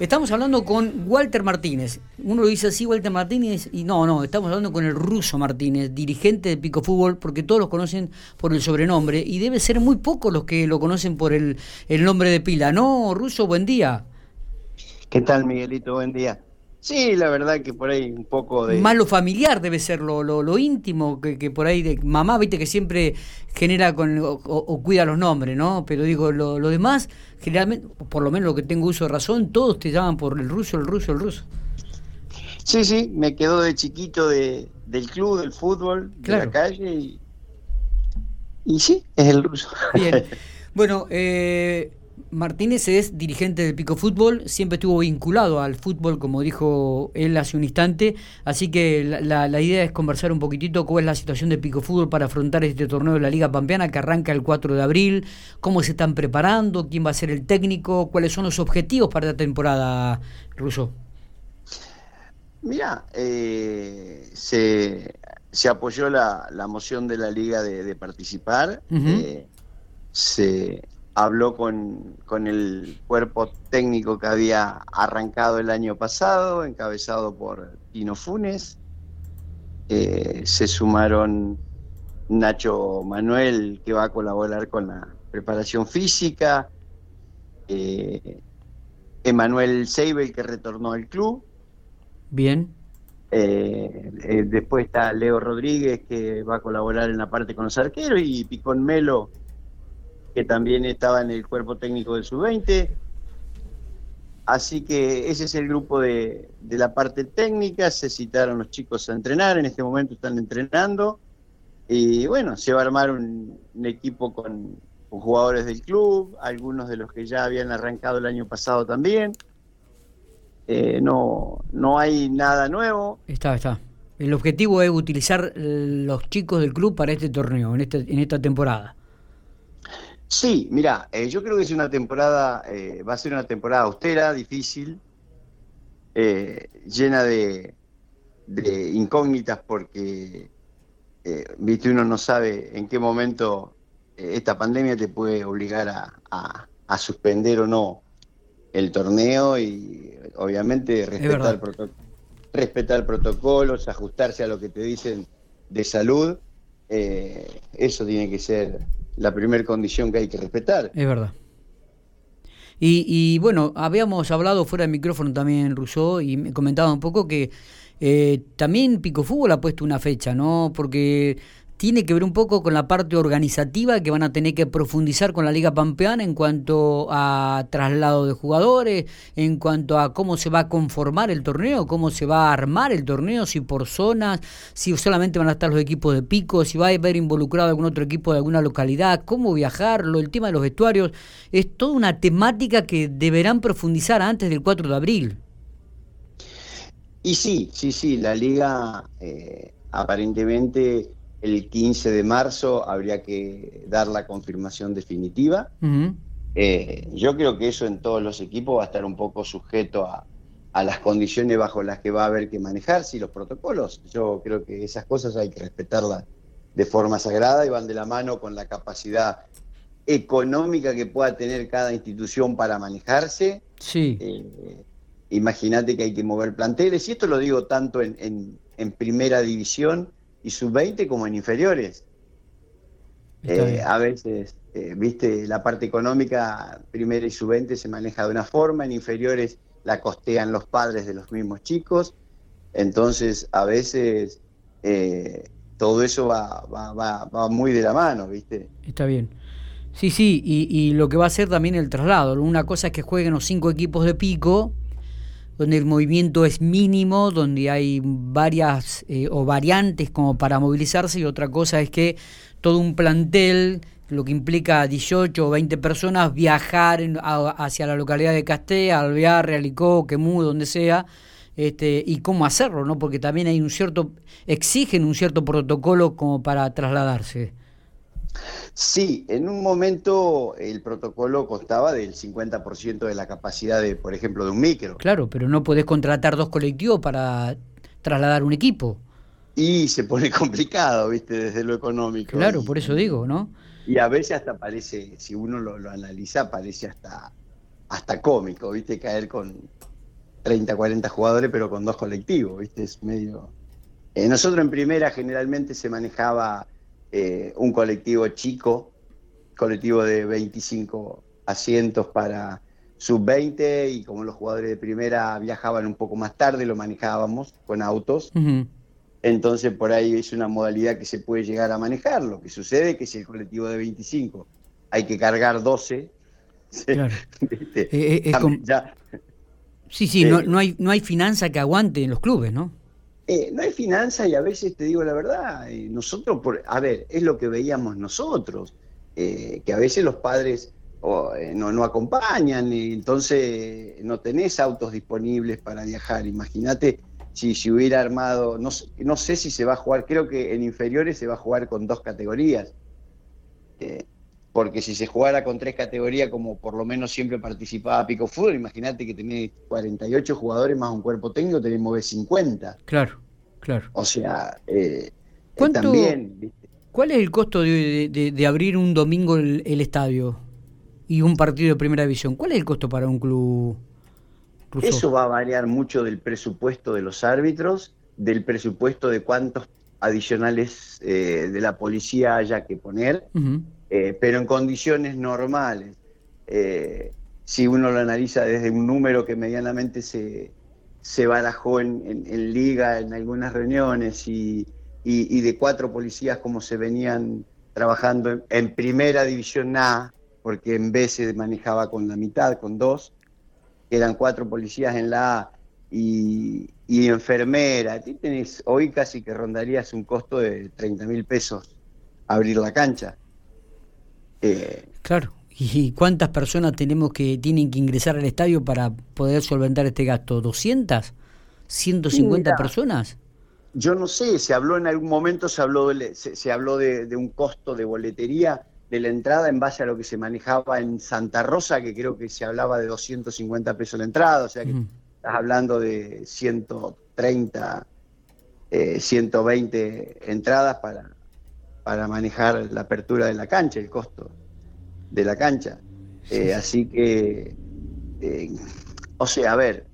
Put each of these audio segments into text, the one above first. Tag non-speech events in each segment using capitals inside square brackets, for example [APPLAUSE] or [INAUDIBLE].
Estamos hablando con Walter Martínez. Uno lo dice así, Walter Martínez, y no, no, estamos hablando con el ruso Martínez, dirigente de Pico Fútbol, porque todos lo conocen por el sobrenombre, y debe ser muy pocos los que lo conocen por el, el nombre de pila. No, ruso, buen día. ¿Qué tal, Miguelito? Buen día. Sí, la verdad que por ahí un poco de... Más lo familiar debe ser, lo, lo, íntimo, que, que, por ahí de mamá, viste que siempre genera con o, cuida los nombres, ¿no? Pero digo, lo, lo, demás, generalmente, por lo menos lo que tengo uso de razón, todos te llaman por el ruso, el ruso, el ruso. Sí, sí, me quedó de chiquito de, del club, del fútbol, de la calle y, y sí, es el ruso. Bien. [LAUGHS] Bueno, eh, Martínez es dirigente del Pico Fútbol, siempre estuvo vinculado al fútbol, como dijo él hace un instante, así que la, la, idea es conversar un poquitito cuál es la situación de Pico Fútbol para afrontar este torneo de la Liga Pampeana que arranca el 4 de abril, cómo se están preparando, quién va a ser el técnico, cuáles son los objetivos para esta temporada, Russo. Mira, eh, se, se, apoyó la, la, moción de la Liga de, participar, eh, se habló con, con, el cuerpo técnico que había arrancado el año pasado, encabezado por Tino Funes. Eh, se sumaron Nacho Manuel, que va a colaborar con la preparación física, eh, Emanuel Seibel, que retornó al club. Bien. Eh, después está Leo Rodríguez, que va a colaborar en la parte con los arqueros, y Picón Melo, que también estaba en el cuerpo técnico del sub-20. Así que ese es el grupo de, la parte técnica, se citaron los chicos a entrenar, en este momento están entrenando y bueno, se va a armar un, equipo con, jugadores del club, algunos de los que ya habían arrancado el año pasado también. Eh, no, no hay nada nuevo. Está, está. El objetivo es utilizar los chicos del club para este torneo, en, este, en esta temporada. Sí, mira, eh, yo creo que es una temporada, eh, va a ser una temporada austera, difícil, eh, llena de, incógnitas porque, viste, uno no sabe en qué momento esta pandemia te puede obligar a, suspender o no el torneo y obviamente respetar, respetar protocolos, ajustarse a lo que te dicen de salud, eso tiene que ser la primera condición que hay que respetar. Es verdad. Y, bueno, habíamos hablado fuera del micrófono también, Rousseau, y me comentaba un poco que eh, también Pico Fútbol ha puesto una fecha, ¿no? Porque tiene que ver un poco con la parte organizativa que van a tener que profundizar con la Liga Pampeana en cuanto a traslado de jugadores, en cuanto a cómo se va a conformar el torneo, cómo se va a armar el torneo, si por zonas, si solamente van a estar los equipos de pico, si va a haber involucrado algún otro equipo de alguna localidad, cómo viajarlo, el tema de los vestuarios, es toda una temática que deberán profundizar antes del 4 de abril. Y sí, sí, sí, la liga eh, aparentemente el 15 de marzo habría que dar la confirmación definitiva. Eh, yo creo que eso en todos los equipos va a estar un poco sujeto a, las condiciones bajo las que va a haber que manejarse y los protocolos. Yo creo que esas cosas hay que respetarlas de forma sagrada y van de la mano con la capacidad económica que pueda tener cada institución para manejarse. Sí. Eh, imagínate que hay que mover planteles, y esto lo digo tanto en, en primera división y sub-20 como en inferiores. Eh, a veces, eh, viste, la parte económica, primera y sub-20 se maneja de una forma, en inferiores la costean los padres de los mismos chicos, entonces a veces eh, todo eso va, va, va, va, muy de la mano, viste. Está bien. Sí, sí, y, y lo que va a ser también el traslado. Una cosa es que jueguen los cinco equipos de pico, donde el movimiento es mínimo, donde hay varias eh, o variantes como para movilizarse y otra cosa es que todo un plantel, lo que implica 18 o 20 personas, viajar hacia la localidad de Castea, Alvear, Realicó, Quemú, donde sea, este, y cómo hacerlo, ¿no? Porque también hay un cierto, exigen un cierto protocolo como para trasladarse. Sí, en un momento el protocolo costaba del 50% de la capacidad de, por ejemplo, de un micro. Claro, pero no podés contratar dos colectivos para trasladar un equipo. Y se pone [LAUGHS] complicado, viste, desde lo económico. Claro, por eso digo, ¿no? Y a veces hasta parece, si uno lo, analiza, parece hasta, hasta cómico, viste, caer con, 30, 40 jugadores, pero con dos colectivos, ¿viste? Es medio... Eh, nosotros en primera generalmente se manejaba eh, un colectivo chico, colectivo de 25 asientos para sub-20 y como los jugadores de primera viajaban un poco más tarde, lo manejábamos con autos. Entonces por ahí es una modalidad que se puede llegar a manejar. Lo que sucede es que si el colectivo de 25 hay que cargar 12, [LAUGHS] claro. Eh, eh, Sí, sí, no, no, hay, no hay finanza que aguante en los clubes, ¿no? No hay finanza y a veces te digo la verdad, nosotros, por, a ver, es lo que veíamos nosotros, que a veces los padres no, no acompañan y entonces no tenés autos disponibles para viajar. Imagínate si se hubiera armado, no, no sé si se va a jugar, creo que en inferiores se va a jugar con dos categorías. Porque si se jugara con tres categorías, como por lo menos siempre participaba Pico Fútbol, imagínate que tenés 48 jugadores más un cuerpo técnico, tenemos 50. Claro, claro. O sea, eh, también. ¿Cuál es el costo de, abrir un domingo el, estadio y un partido de primera división? ¿Cuál es el costo para un club? Eso va a variar mucho del presupuesto de los árbitros, del presupuesto de cuántos adicionales eh, de la policía haya que poner, eh, pero en condiciones normales. Eh, si uno lo analiza desde un número que medianamente se, se barajó en, liga en algunas reuniones y, de cuatro policías como se venían trabajando en, primera división A, porque en B se manejaba con la mitad, con dos, eran cuatro policías en la A y, y enfermera. tenés, hoy casi que rondarías un costo de 30 mil pesos abrir la cancha. Eh, claro. ¿Y cuántas personas tenemos que tienen que ingresar al estadio para poder solventar este gasto? ¿200? ¿150 personas? Yo no sé, se habló en algún momento, se habló, de, se, habló de, un costo de boletería de la entrada en base a lo que se manejaba en Santa Rosa, que creo que se hablaba de 250 pesos la entrada, o sea que estás hablando de 130, 120 eh, entradas para, para manejar la apertura de la cancha, el costo de la cancha. Eh, así que, eh, o sea, a ver,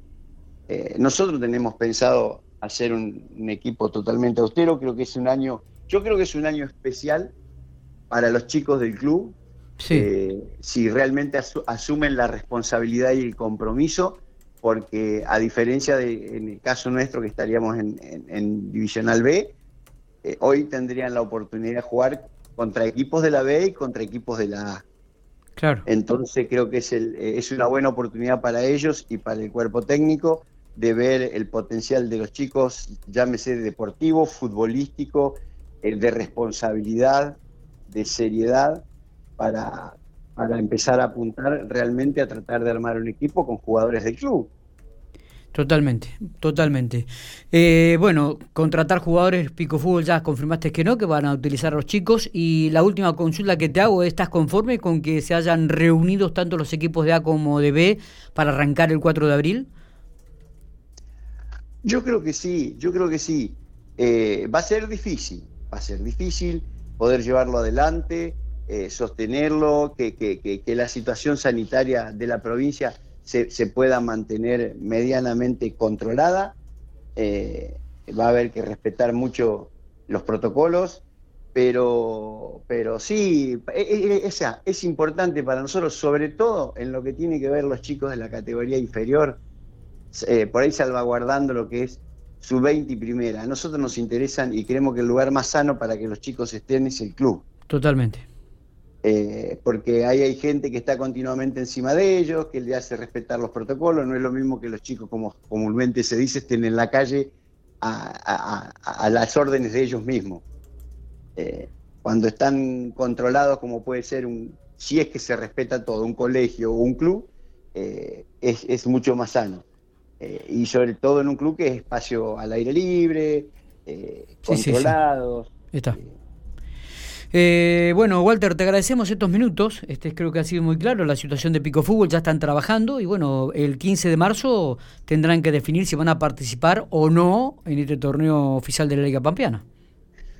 nosotros tenemos pensado hacer un, equipo totalmente austero, creo que es un año, yo creo que es un año especial para los chicos del club, si realmente asumen la responsabilidad y el compromiso porque a diferencia de en el caso nuestro que estaríamos en, Divisional B, eh, hoy tendrían la oportunidad de jugar contra equipos de la B y contra equipos de la A. Claro. Entonces creo que es, el, eh, es una buena oportunidad para ellos y para el cuerpo técnico de ver el potencial de los chicos, llámese deportivo, futbolístico, el de responsabilidad, de seriedad, para, para empezar a apuntar realmente a tratar de armar un equipo con jugadores del club. Totalmente, totalmente. Eh, bueno, contratar jugadores Pico Fútbol ya confirmaste que no, que van a utilizar a los chicos. Y la última consulta que te hago, ¿estás conforme con que se hayan reunido tanto los equipos de A como de B para arrancar el 4 de abril? Yo creo que sí, yo creo que sí. Eh, va a ser difícil, va a ser difícil poder llevarlo adelante. Eh, sostenerlo, que, que, que, la situación sanitaria de la provincia se, pueda mantener medianamente controlada. Eh, va a haber que respetar mucho los protocolos, pero, pero sí, e, e, e, es importante para nosotros, sobre todo en lo que tiene que ver los chicos de la categoría inferior, eh, por ahí salvaguardando lo que es su 20 y primera. A nosotros nos interesan y creemos que el lugar más sano para que los chicos estén es el club. Totalmente. Eh, porque ahí hay gente que está continuamente encima de ellos, que le hace respetar los protocolos, no es lo mismo que los chicos, como comúnmente se dice, estén en la calle a, las órdenes de ellos mismos. Eh, cuando están controlados, como puede ser un, si es que se respeta todo, un colegio o un club, eh, es, mucho más sano. y sobre todo en un club que es espacio al aire libre, controlados. Está. Eh, bueno, Walter, te agradecemos estos minutos. Este creo que ha sido muy claro. La situación de Pico Fútbol ya están trabajando y bueno, el 15 de marzo tendrán que definir si van a participar o no en este torneo oficial de la Liga Pampeana.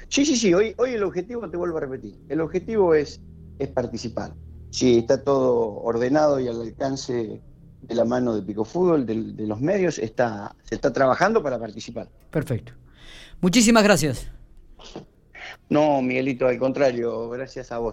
Sí, sí, sí. Hoy, hoy el objetivo, te vuelvo a repetir, el objetivo es, es participar. Si está todo ordenado y al alcance de la mano de Pico Fútbol, de, de los medios, está, se está trabajando para participar. Perfecto. Muchísimas gracias. No, Miguelito, al contrario, gracias a vos.